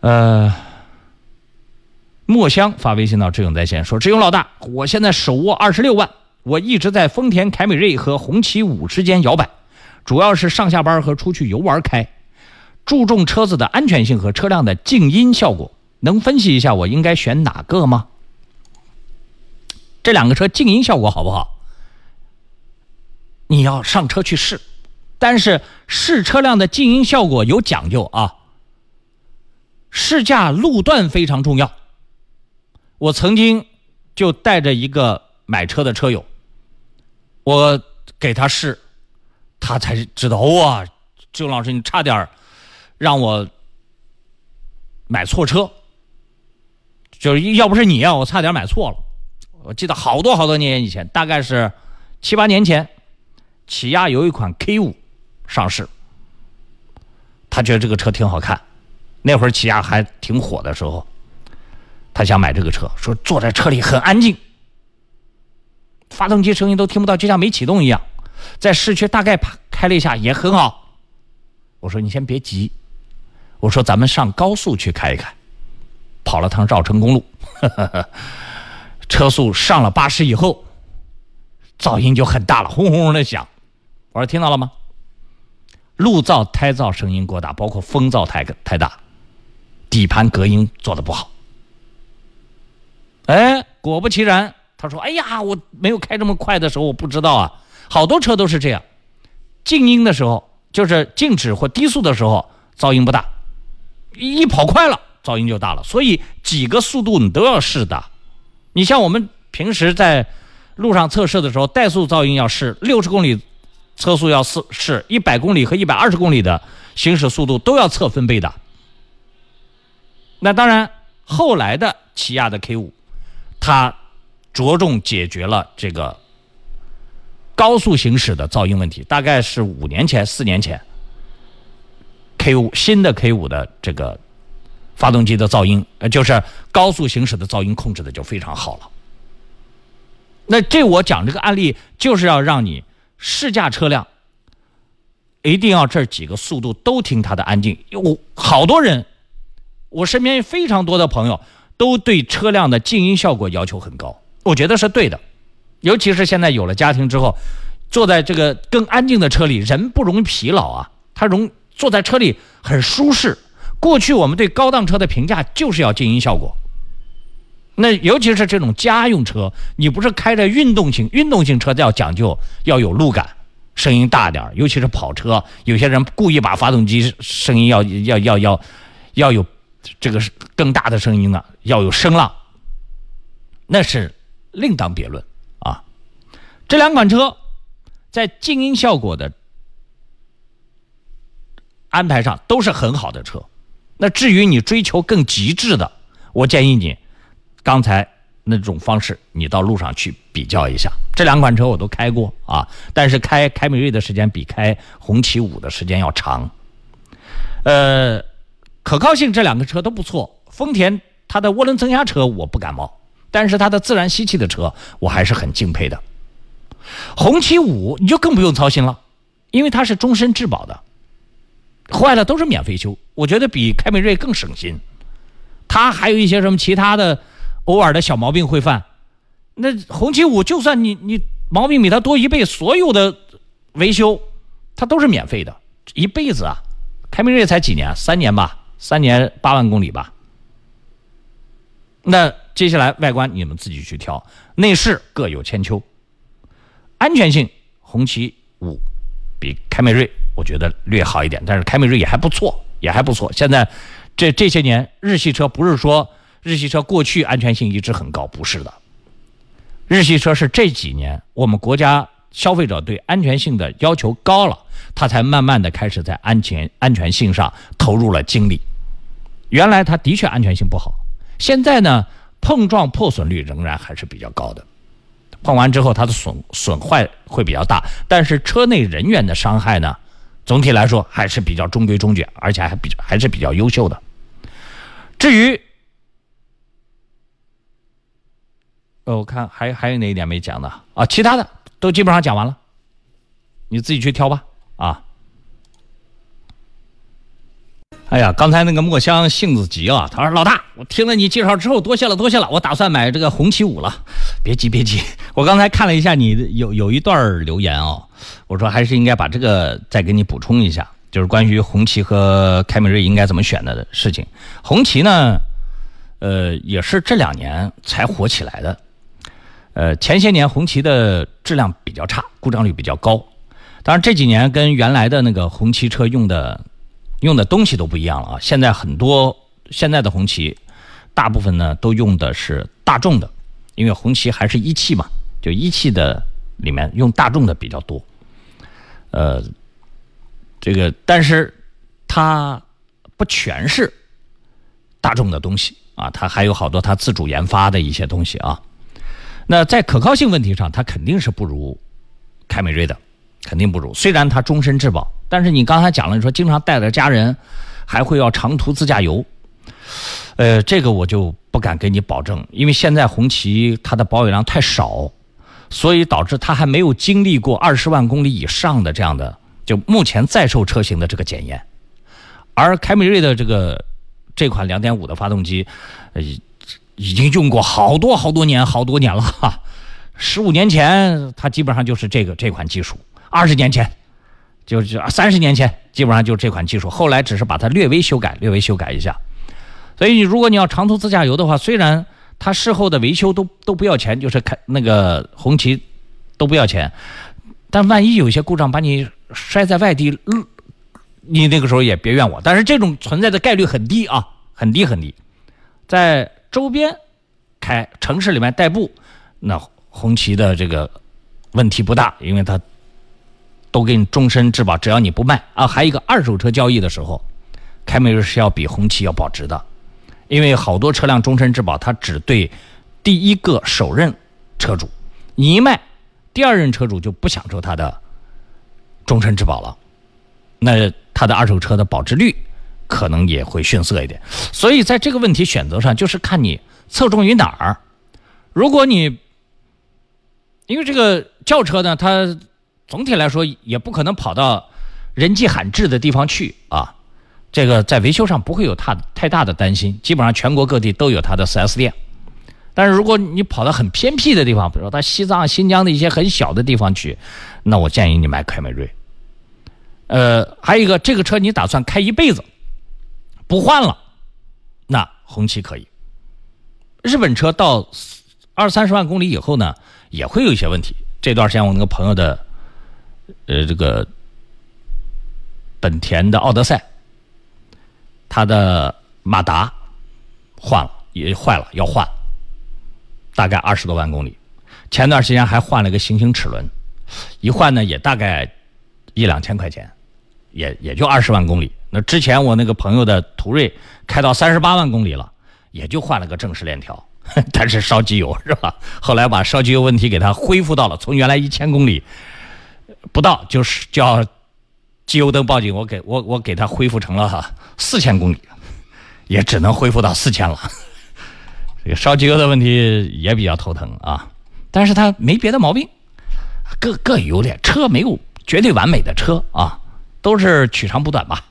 呃，墨香发微信到志勇在线说：“志勇老大，我现在手握二十六万，我一直在丰田凯美瑞和红旗五之间摇摆，主要是上下班和出去游玩开，注重车子的安全性和车辆的静音效果，能分析一下我应该选哪个吗？这两个车静音效果好不好？你要上车去试，但是试车辆的静音效果有讲究啊。试驾路段非常重要。”我曾经就带着一个买车的车友，我给他试，他才知道哇，周老师你差点让我买错车，就是要不是你啊，我差点买错了。我记得好多好多年以前，大概是七八年前，起亚有一款 K 五上市，他觉得这个车挺好看，那会儿起亚还挺火的时候。他想买这个车，说坐在车里很安静，发动机声音都听不到，就像没启动一样。在市区大概开了一下也很好。我说你先别急，我说咱们上高速去开一开。跑了趟绕城公路，车速上了八十以后，噪音就很大了，轰轰轰的响。我说听到了吗？路噪、胎噪声音过大，包括风噪太太大，底盘隔音做的不好。哎，果不其然，他说：“哎呀，我没有开这么快的时候，我不知道啊。好多车都是这样，静音的时候，就是静止或低速的时候，噪音不大；一跑快了，噪音就大了。所以几个速度你都要试的。你像我们平时在路上测试的时候，怠速噪音要试，六十公里车速要试试，一百公里和一百二十公里的行驶速度都要测分贝的。那当然，后来的起亚的 K 五。”它着重解决了这个高速行驶的噪音问题，大概是五年前、四年前，K 五新的 K 五的这个发动机的噪音，呃，就是高速行驶的噪音控制的就非常好了。那这我讲这个案例，就是要让你试驾车辆，一定要这几个速度都听它的安静。有好多人，我身边非常多的朋友。都对车辆的静音效果要求很高，我觉得是对的。尤其是现在有了家庭之后，坐在这个更安静的车里，人不容易疲劳啊，他容坐在车里很舒适。过去我们对高档车的评价就是要静音效果。那尤其是这种家用车，你不是开着运动型运动型车要讲究要有路感，声音大点尤其是跑车，有些人故意把发动机声音要要要要要有。这个是更大的声音呢，要有声浪，那是另当别论啊。这两款车在静音效果的安排上都是很好的车。那至于你追求更极致的，我建议你刚才那种方式，你到路上去比较一下。这两款车我都开过啊，但是开凯美瑞的时间比开红旗五的时间要长，呃。可靠性这两个车都不错，丰田它的涡轮增压车我不感冒，但是它的自然吸气的车我还是很敬佩的。红旗五你就更不用操心了，因为它是终身质保的，坏了都是免费修，我觉得比凯美瑞更省心。它还有一些什么其他的偶尔的小毛病会犯，那红旗五就算你你毛病比它多一倍，所有的维修它都是免费的，一辈子啊。凯美瑞才几年，三年吧。三年八万公里吧。那接下来外观你们自己去挑，内饰各有千秋。安全性，红旗五比凯美瑞我觉得略好一点，但是凯美瑞也还不错，也还不错。现在这这些年日系车不是说日系车过去安全性一直很高，不是的。日系车是这几年我们国家消费者对安全性的要求高了。它才慢慢的开始在安全安全性上投入了精力。原来它的确安全性不好，现在呢，碰撞破损率仍然还是比较高的。碰完之后，它的损损坏会比较大，但是车内人员的伤害呢，总体来说还是比较中规中矩，而且还比还是比较优秀的。至于，呃，我看还还有哪一点没讲的啊？其他的都基本上讲完了，你自己去挑吧。啊，哎呀，刚才那个墨香性子急啊，他说：“老大，我听了你介绍之后，多谢了，多谢了，我打算买这个红旗五了。”别急，别急，我刚才看了一下你的有有一段留言哦，我说还是应该把这个再给你补充一下，就是关于红旗和凯美瑞应该怎么选的事情。红旗呢，呃，也是这两年才火起来的，呃，前些年红旗的质量比较差，故障率比较高，当然这几年跟原来的那个红旗车用的。用的东西都不一样了啊！现在很多现在的红旗，大部分呢都用的是大众的，因为红旗还是一汽嘛，就一汽的里面用大众的比较多。呃，这个但是它不全是大众的东西啊，它还有好多它自主研发的一些东西啊。那在可靠性问题上，它肯定是不如凯美瑞的。肯定不如，虽然它终身质保，但是你刚才讲了，你说经常带着家人，还会要长途自驾游，呃，这个我就不敢给你保证，因为现在红旗它的保有量太少，所以导致它还没有经历过二十万公里以上的这样的，就目前在售车型的这个检验，而凯美瑞的这个这款两点五的发动机，呃，已经用过好多好多年，好多年了哈，十五年前它基本上就是这个这款技术。二十年前，就就三十年前，基本上就这款技术。后来只是把它略微修改，略微修改一下。所以，你如果你要长途自驾游的话，虽然它事后的维修都都不要钱，就是开那个红旗都不要钱，但万一有些故障把你摔在外地，你那个时候也别怨我。但是这种存在的概率很低啊，很低很低。在周边开城市里面代步，那红旗的这个问题不大，因为它。都给你终身质保，只要你不卖啊！还有一个二手车交易的时候，凯美瑞是要比红旗要保值的，因为好多车辆终身质保，它只对第一个首任车主，你一卖，第二任车主就不享受它的终身质保了，那它的二手车的保值率可能也会逊色一点。所以在这个问题选择上，就是看你侧重于哪儿。如果你因为这个轿车呢，它。总体来说，也不可能跑到人迹罕至的地方去啊。这个在维修上不会有太太大的担心，基本上全国各地都有它的 4S 店。但是如果你跑到很偏僻的地方，比如说到西藏、新疆的一些很小的地方去，那我建议你买凯美瑞。呃，还有一个，这个车你打算开一辈子，不换了，那红旗可以。日本车到二三十万公里以后呢，也会有一些问题。这段时间我那个朋友的。呃，这个本田的奥德赛，它的马达换了，也坏了，要换，大概二十多万公里。前段时间还换了个行星齿轮，一换呢也大概一两千块钱，也也就二十万公里。那之前我那个朋友的途锐开到三十八万公里了，也就换了个正时链条，但是烧机油是吧？后来把烧机油问题给它恢复到了，从原来一千公里。不到就是叫机油灯报警，我给我我给他恢复成了哈四千公里，也只能恢复到四千了。这个烧机油的问题也比较头疼啊，但是它没别的毛病，各各有优点，车没有绝对完美的车啊，都是取长补短吧。